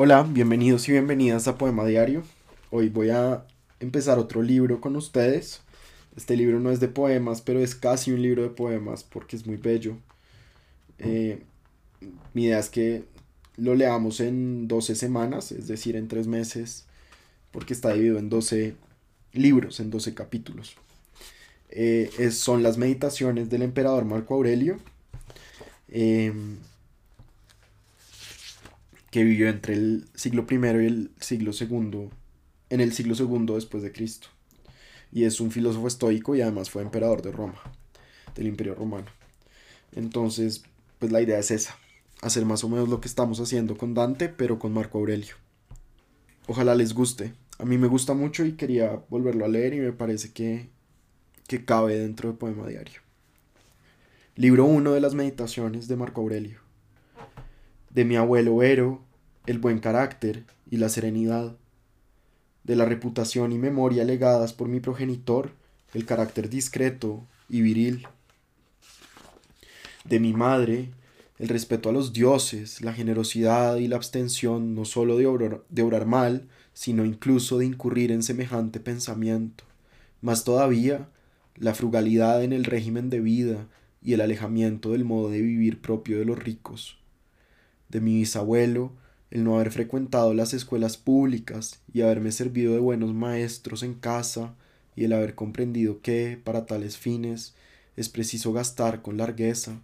Hola, bienvenidos y bienvenidas a Poema Diario. Hoy voy a empezar otro libro con ustedes. Este libro no es de poemas, pero es casi un libro de poemas porque es muy bello. Eh, mi idea es que lo leamos en 12 semanas, es decir, en 3 meses, porque está dividido en 12 libros, en 12 capítulos. Eh, son las meditaciones del emperador Marco Aurelio. Eh, que vivió entre el siglo I y el siglo II, en el siglo II después de Cristo. Y es un filósofo estoico y además fue emperador de Roma, del Imperio Romano. Entonces, pues la idea es esa, hacer más o menos lo que estamos haciendo con Dante, pero con Marco Aurelio. Ojalá les guste. A mí me gusta mucho y quería volverlo a leer y me parece que, que cabe dentro del poema diario. Libro 1 de las meditaciones de Marco Aurelio de mi abuelo Ero, el buen carácter y la serenidad, de la reputación y memoria legadas por mi progenitor, el carácter discreto y viril, de mi madre, el respeto a los dioses, la generosidad y la abstención no sólo de obrar, de obrar mal, sino incluso de incurrir en semejante pensamiento, más todavía la frugalidad en el régimen de vida y el alejamiento del modo de vivir propio de los ricos de mi bisabuelo, el no haber frecuentado las escuelas públicas y haberme servido de buenos maestros en casa y el haber comprendido que, para tales fines, es preciso gastar con largueza,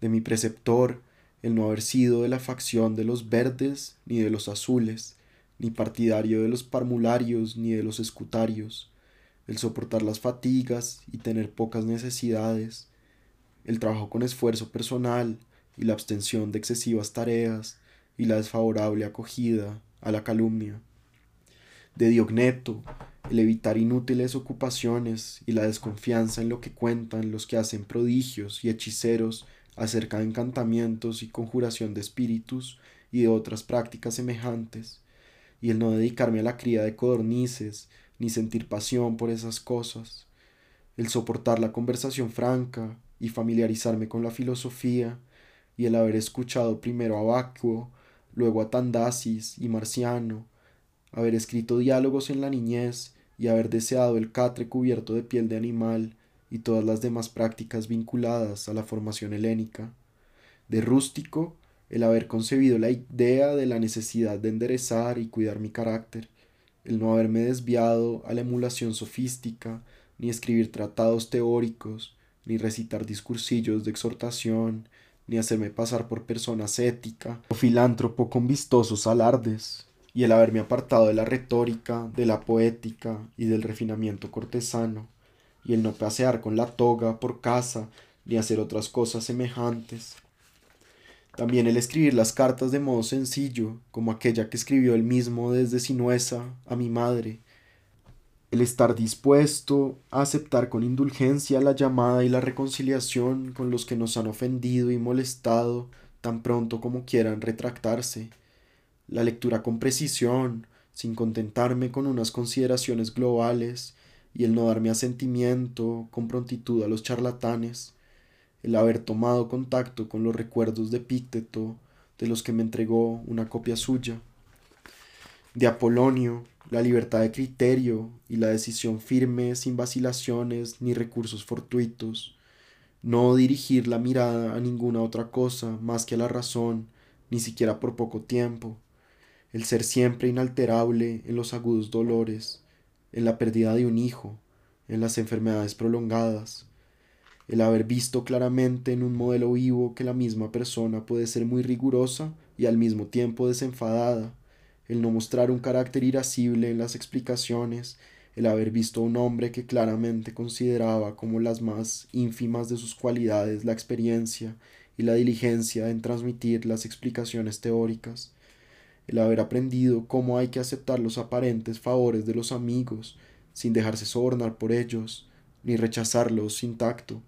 de mi preceptor, el no haber sido de la facción de los verdes ni de los azules, ni partidario de los parmularios ni de los escutarios, el soportar las fatigas y tener pocas necesidades, el trabajo con esfuerzo personal, y la abstención de excesivas tareas y la desfavorable acogida a la calumnia. De Diogneto, el evitar inútiles ocupaciones y la desconfianza en lo que cuentan los que hacen prodigios y hechiceros acerca de encantamientos y conjuración de espíritus y de otras prácticas semejantes, y el no dedicarme a la cría de codornices ni sentir pasión por esas cosas, el soportar la conversación franca y familiarizarme con la filosofía y el haber escuchado primero a Vacuo, luego a Tandasis y Marciano, haber escrito diálogos en la niñez y haber deseado el catre cubierto de piel de animal y todas las demás prácticas vinculadas a la formación helénica. De rústico, el haber concebido la idea de la necesidad de enderezar y cuidar mi carácter, el no haberme desviado a la emulación sofística, ni escribir tratados teóricos, ni recitar discursillos de exhortación, ni hacerme pasar por persona ética o filántropo con vistosos alardes, y el haberme apartado de la retórica, de la poética y del refinamiento cortesano, y el no pasear con la toga por casa, ni hacer otras cosas semejantes. También el escribir las cartas de modo sencillo, como aquella que escribió él mismo desde Sinuesa a mi madre, el estar dispuesto a aceptar con indulgencia la llamada y la reconciliación con los que nos han ofendido y molestado tan pronto como quieran retractarse, la lectura con precisión, sin contentarme con unas consideraciones globales, y el no darme asentimiento con prontitud a los charlatanes, el haber tomado contacto con los recuerdos de Pícteto, de los que me entregó una copia suya, de Apolonio, la libertad de criterio y la decisión firme sin vacilaciones ni recursos fortuitos, no dirigir la mirada a ninguna otra cosa más que a la razón, ni siquiera por poco tiempo, el ser siempre inalterable en los agudos dolores, en la pérdida de un hijo, en las enfermedades prolongadas, el haber visto claramente en un modelo vivo que la misma persona puede ser muy rigurosa y al mismo tiempo desenfadada, el no mostrar un carácter irascible en las explicaciones, el haber visto a un hombre que claramente consideraba como las más ínfimas de sus cualidades la experiencia y la diligencia en transmitir las explicaciones teóricas, el haber aprendido cómo hay que aceptar los aparentes favores de los amigos sin dejarse sobornar por ellos, ni rechazarlos sin tacto.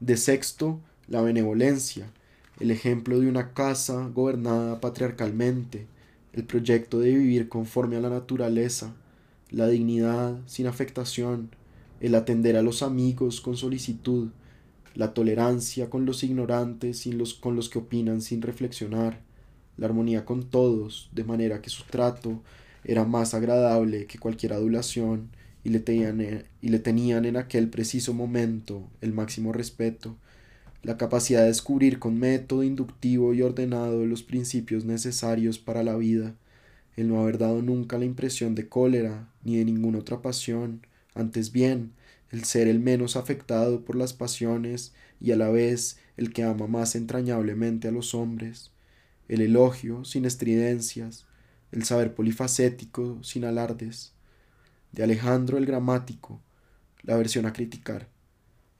De sexto, la benevolencia, el ejemplo de una casa gobernada patriarcalmente, el proyecto de vivir conforme a la naturaleza, la dignidad sin afectación, el atender a los amigos con solicitud, la tolerancia con los ignorantes y los, con los que opinan sin reflexionar, la armonía con todos, de manera que su trato era más agradable que cualquier adulación y le, tenían, y le tenían en aquel preciso momento el máximo respeto, la capacidad de descubrir con método inductivo y ordenado los principios necesarios para la vida, el no haber dado nunca la impresión de cólera ni de ninguna otra pasión, antes bien, el ser el menos afectado por las pasiones y a la vez el que ama más entrañablemente a los hombres, el elogio sin estridencias, el saber polifacético sin alardes, de Alejandro el gramático, la versión a criticar,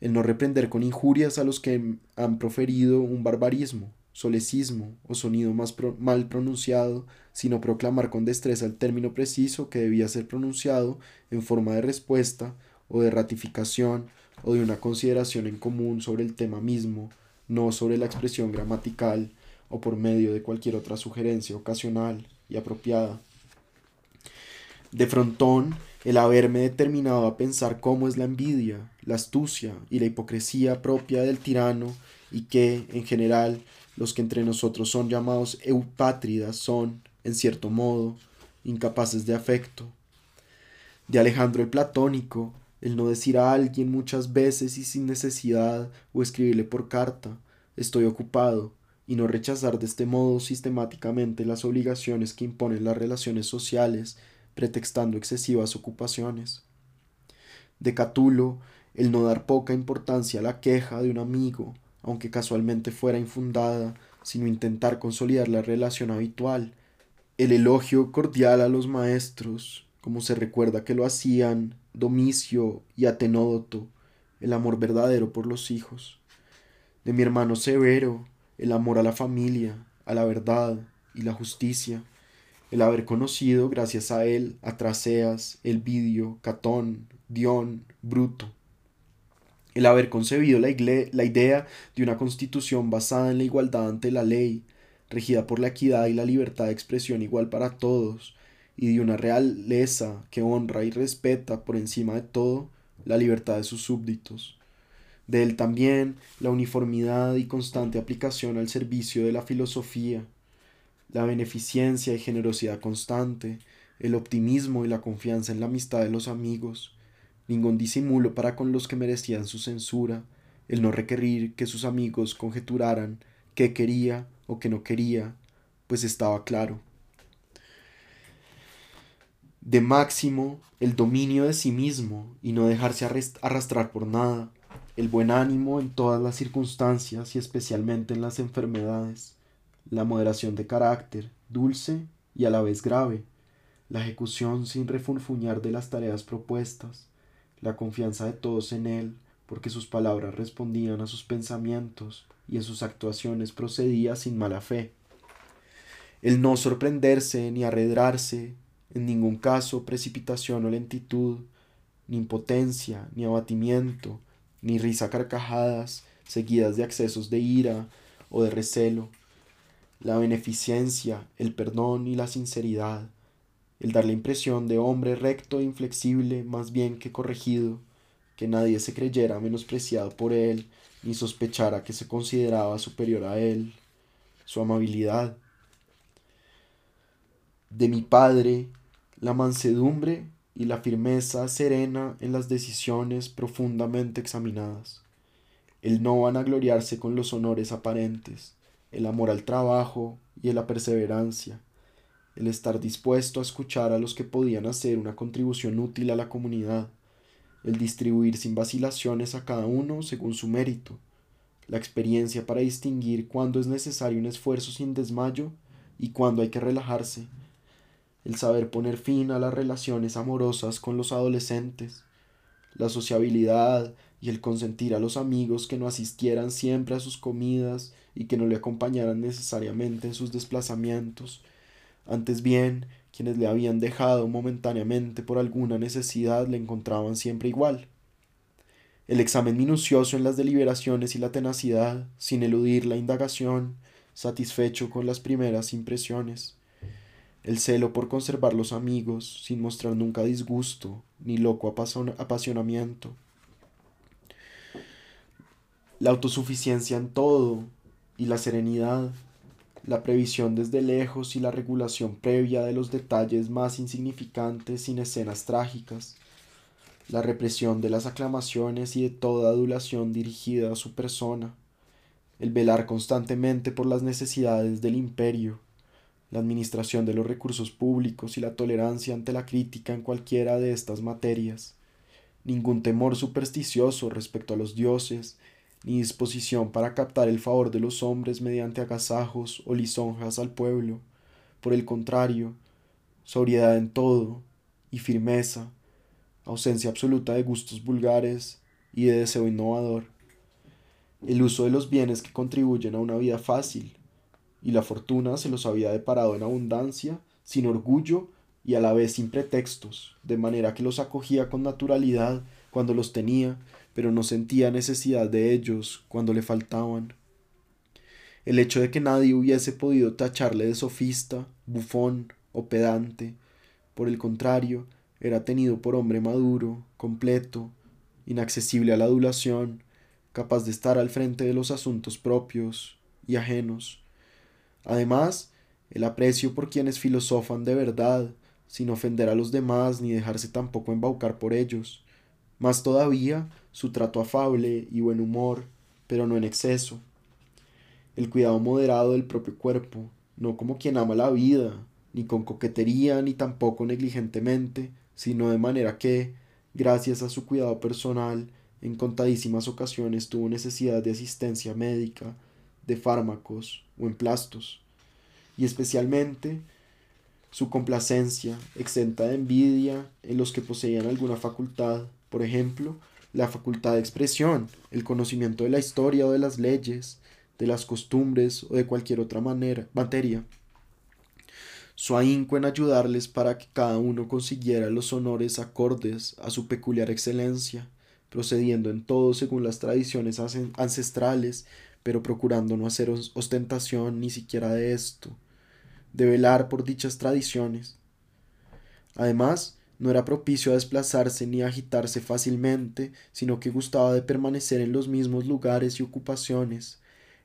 el no reprender con injurias a los que han proferido un barbarismo, solecismo o sonido más mal pronunciado, sino proclamar con destreza el término preciso que debía ser pronunciado en forma de respuesta o de ratificación o de una consideración en común sobre el tema mismo, no sobre la expresión gramatical o por medio de cualquier otra sugerencia ocasional y apropiada. De frontón, el haberme determinado a pensar cómo es la envidia, la astucia y la hipocresía propia del tirano, y que, en general, los que entre nosotros son llamados eupátridas son, en cierto modo, incapaces de afecto. De Alejandro el Platónico, el no decir a alguien muchas veces y sin necesidad o escribirle por carta, estoy ocupado, y no rechazar de este modo sistemáticamente las obligaciones que imponen las relaciones sociales, pretextando excesivas ocupaciones. De Catulo, el no dar poca importancia a la queja de un amigo, aunque casualmente fuera infundada, sino intentar consolidar la relación habitual, el elogio cordial a los maestros, como se recuerda que lo hacían Domicio y Atenódoto, el amor verdadero por los hijos, de mi hermano Severo, el amor a la familia, a la verdad y la justicia, el haber conocido, gracias a él, a Traceas, Elvidio, Catón, Dion, Bruto, el haber concebido la, la idea de una constitución basada en la igualdad ante la ley, regida por la equidad y la libertad de expresión igual para todos, y de una realeza que honra y respeta por encima de todo la libertad de sus súbditos. De él también la uniformidad y constante aplicación al servicio de la filosofía, la beneficencia y generosidad constante, el optimismo y la confianza en la amistad de los amigos, ningún disimulo para con los que merecían su censura, el no requerir que sus amigos conjeturaran qué quería o qué no quería, pues estaba claro. De máximo, el dominio de sí mismo y no dejarse arrastrar por nada, el buen ánimo en todas las circunstancias y especialmente en las enfermedades, la moderación de carácter, dulce y a la vez grave, la ejecución sin refunfuñar de las tareas propuestas, la confianza de todos en él, porque sus palabras respondían a sus pensamientos y en sus actuaciones procedía sin mala fe. El no sorprenderse ni arredrarse, en ningún caso precipitación o lentitud, ni impotencia, ni abatimiento, ni risa carcajadas, seguidas de accesos de ira o de recelo, la beneficencia, el perdón y la sinceridad, el dar la impresión de hombre recto e inflexible más bien que corregido, que nadie se creyera menospreciado por él, ni sospechara que se consideraba superior a él, su amabilidad. De mi padre, la mansedumbre y la firmeza serena en las decisiones profundamente examinadas, el no vanagloriarse con los honores aparentes, el amor al trabajo y la perseverancia, el estar dispuesto a escuchar a los que podían hacer una contribución útil a la comunidad, el distribuir sin vacilaciones a cada uno según su mérito, la experiencia para distinguir cuándo es necesario un esfuerzo sin desmayo y cuándo hay que relajarse, el saber poner fin a las relaciones amorosas con los adolescentes, la sociabilidad y el consentir a los amigos que no asistieran siempre a sus comidas y que no le acompañaran necesariamente en sus desplazamientos, antes bien, quienes le habían dejado momentáneamente por alguna necesidad le encontraban siempre igual. El examen minucioso en las deliberaciones y la tenacidad, sin eludir la indagación, satisfecho con las primeras impresiones. El celo por conservar los amigos sin mostrar nunca disgusto ni loco apasionamiento, la autosuficiencia en todo y la serenidad, la previsión desde lejos y la regulación previa de los detalles más insignificantes sin escenas trágicas, la represión de las aclamaciones y de toda adulación dirigida a su persona, el velar constantemente por las necesidades del imperio, la administración de los recursos públicos y la tolerancia ante la crítica en cualquiera de estas materias, ningún temor supersticioso respecto a los dioses, ni disposición para captar el favor de los hombres mediante agasajos o lisonjas al pueblo. Por el contrario, sobriedad en todo y firmeza, ausencia absoluta de gustos vulgares y de deseo innovador, el uso de los bienes que contribuyen a una vida fácil, y la fortuna se los había deparado en abundancia, sin orgullo y a la vez sin pretextos, de manera que los acogía con naturalidad cuando los tenía pero no sentía necesidad de ellos cuando le faltaban. El hecho de que nadie hubiese podido tacharle de sofista, bufón o pedante, por el contrario, era tenido por hombre maduro, completo, inaccesible a la adulación, capaz de estar al frente de los asuntos propios y ajenos. Además, el aprecio por quienes filosofan de verdad, sin ofender a los demás ni dejarse tampoco embaucar por ellos. Más todavía, su trato afable y buen humor, pero no en exceso. El cuidado moderado del propio cuerpo, no como quien ama la vida, ni con coquetería, ni tampoco negligentemente, sino de manera que, gracias a su cuidado personal, en contadísimas ocasiones tuvo necesidad de asistencia médica, de fármacos o emplastos, y especialmente su complacencia, exenta de envidia en los que poseían alguna facultad, por ejemplo, la facultad de expresión, el conocimiento de la historia o de las leyes, de las costumbres o de cualquier otra manera, materia. Su ahínco en ayudarles para que cada uno consiguiera los honores acordes a su peculiar excelencia, procediendo en todo según las tradiciones ancestrales, pero procurando no hacer ostentación ni siquiera de esto, de velar por dichas tradiciones. Además, no era propicio a desplazarse ni a agitarse fácilmente, sino que gustaba de permanecer en los mismos lugares y ocupaciones.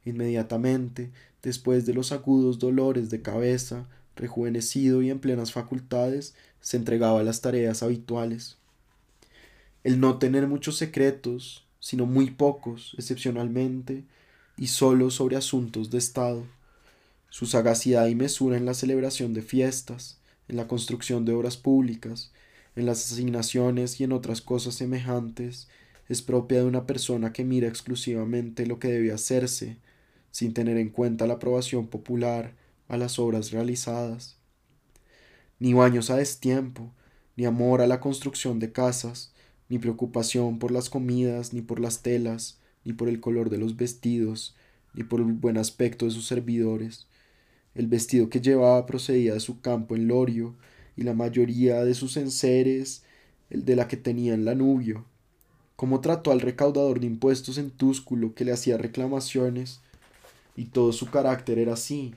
Inmediatamente, después de los agudos dolores de cabeza, rejuvenecido y en plenas facultades, se entregaba a las tareas habituales. El no tener muchos secretos, sino muy pocos, excepcionalmente, y solo sobre asuntos de Estado. Su sagacidad y mesura en la celebración de fiestas, en la construcción de obras públicas, en las asignaciones y en otras cosas semejantes, es propia de una persona que mira exclusivamente lo que debe hacerse, sin tener en cuenta la aprobación popular a las obras realizadas. Ni baños a destiempo, ni amor a la construcción de casas, ni preocupación por las comidas, ni por las telas, ni por el color de los vestidos, ni por el buen aspecto de sus servidores. El vestido que llevaba procedía de su campo en Lorio, y la mayoría de sus enseres el de la que tenía en Lanubio. Cómo trató al recaudador de impuestos en Túsculo que le hacía reclamaciones, y todo su carácter era así.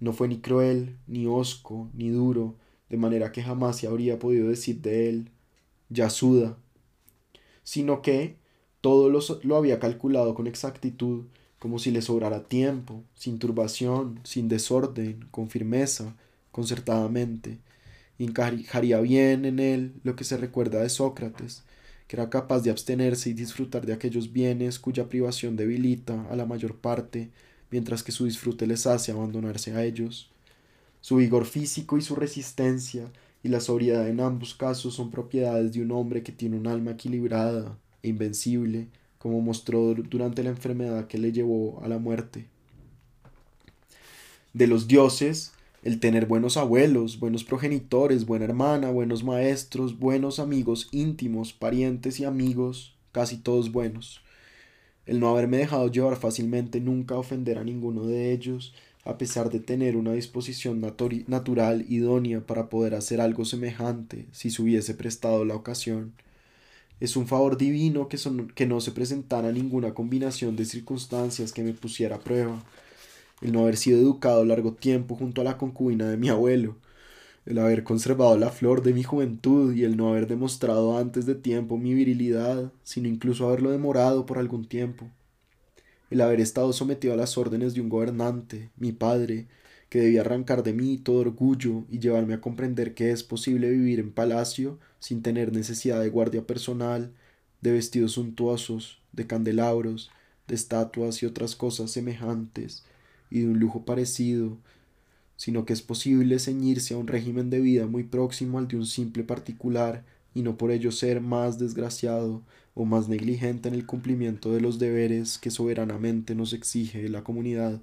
No fue ni cruel, ni hosco, ni duro, de manera que jamás se habría podido decir de él, ya suda, sino que todo lo, había calculado con exactitud, como si le sobrara tiempo, sin turbación, sin desorden, con firmeza, concertadamente, encajaría bien en él lo que se recuerda de Sócrates, que era capaz de abstenerse y disfrutar de aquellos bienes cuya privación debilita a la mayor parte, mientras que su disfrute les hace abandonarse a ellos. Su vigor físico y su resistencia y la sobriedad en ambos casos son propiedades de un hombre que tiene un alma equilibrada e invencible, como mostró durante la enfermedad que le llevó a la muerte. De los dioses, el tener buenos abuelos, buenos progenitores, buena hermana, buenos maestros, buenos amigos íntimos, parientes y amigos, casi todos buenos. El no haberme dejado llevar fácilmente nunca ofender a ninguno de ellos, a pesar de tener una disposición natural idónea para poder hacer algo semejante si se hubiese prestado la ocasión. Es un favor divino que, que no se presentara ninguna combinación de circunstancias que me pusiera a prueba el no haber sido educado largo tiempo junto a la concubina de mi abuelo, el haber conservado la flor de mi juventud y el no haber demostrado antes de tiempo mi virilidad, sino incluso haberlo demorado por algún tiempo, el haber estado sometido a las órdenes de un gobernante, mi padre, que debía arrancar de mí todo orgullo y llevarme a comprender que es posible vivir en palacio sin tener necesidad de guardia personal, de vestidos suntuosos, de candelabros, de estatuas y otras cosas semejantes, y de un lujo parecido, sino que es posible ceñirse a un régimen de vida muy próximo al de un simple particular, y no por ello ser más desgraciado o más negligente en el cumplimiento de los deberes que soberanamente nos exige la comunidad.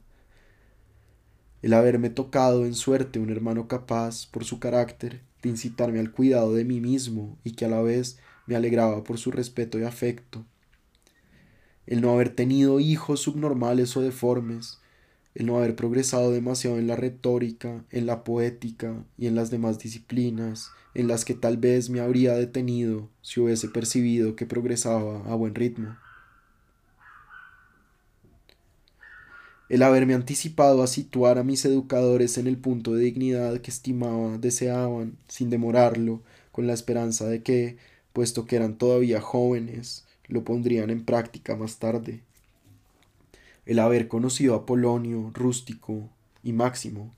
El haberme tocado en suerte un hermano capaz, por su carácter, de incitarme al cuidado de mí mismo y que a la vez me alegraba por su respeto y afecto. El no haber tenido hijos subnormales o deformes, el no haber progresado demasiado en la retórica, en la poética y en las demás disciplinas, en las que tal vez me habría detenido si hubiese percibido que progresaba a buen ritmo. El haberme anticipado a situar a mis educadores en el punto de dignidad que estimaba, deseaban, sin demorarlo, con la esperanza de que, puesto que eran todavía jóvenes, lo pondrían en práctica más tarde. El haber conocido a Polonio, Rústico y Máximo,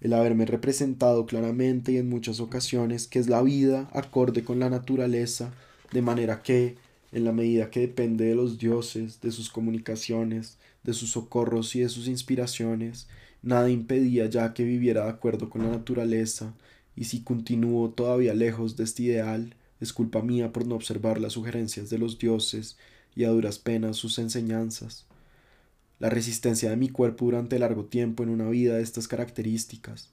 el haberme representado claramente y en muchas ocasiones que es la vida acorde con la naturaleza, de manera que, en la medida que depende de los dioses, de sus comunicaciones, de sus socorros y de sus inspiraciones, nada impedía ya que viviera de acuerdo con la naturaleza, y si continúo todavía lejos de este ideal, es culpa mía por no observar las sugerencias de los dioses y a duras penas sus enseñanzas la resistencia de mi cuerpo durante largo tiempo en una vida de estas características,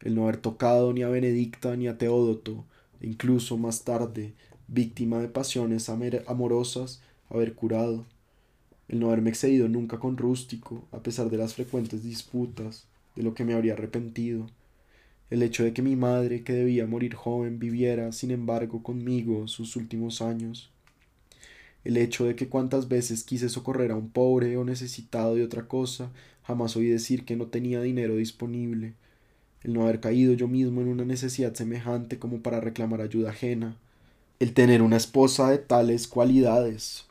el no haber tocado ni a Benedicta ni a Teódoto, e incluso más tarde, víctima de pasiones amorosas, haber curado, el no haberme excedido nunca con Rústico, a pesar de las frecuentes disputas, de lo que me habría arrepentido, el hecho de que mi madre, que debía morir joven, viviera, sin embargo, conmigo sus últimos años, el hecho de que cuantas veces quise socorrer a un pobre o necesitado de otra cosa, jamás oí decir que no tenía dinero disponible, el no haber caído yo mismo en una necesidad semejante como para reclamar ayuda ajena, el tener una esposa de tales cualidades,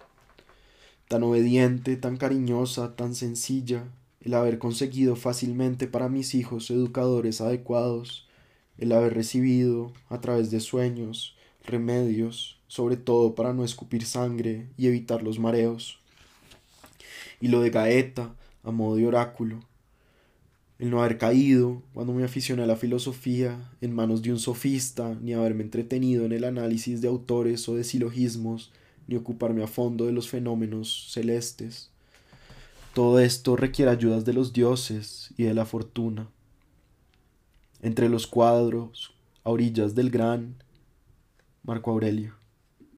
tan obediente, tan cariñosa, tan sencilla, el haber conseguido fácilmente para mis hijos educadores adecuados, el haber recibido, a través de sueños, remedios, sobre todo para no escupir sangre y evitar los mareos. Y lo de Gaeta, a modo de oráculo, el no haber caído cuando me aficioné a la filosofía en manos de un sofista, ni haberme entretenido en el análisis de autores o de silogismos, ni ocuparme a fondo de los fenómenos celestes. Todo esto requiere ayudas de los dioses y de la fortuna. Entre los cuadros, a orillas del gran Marco Aurelio.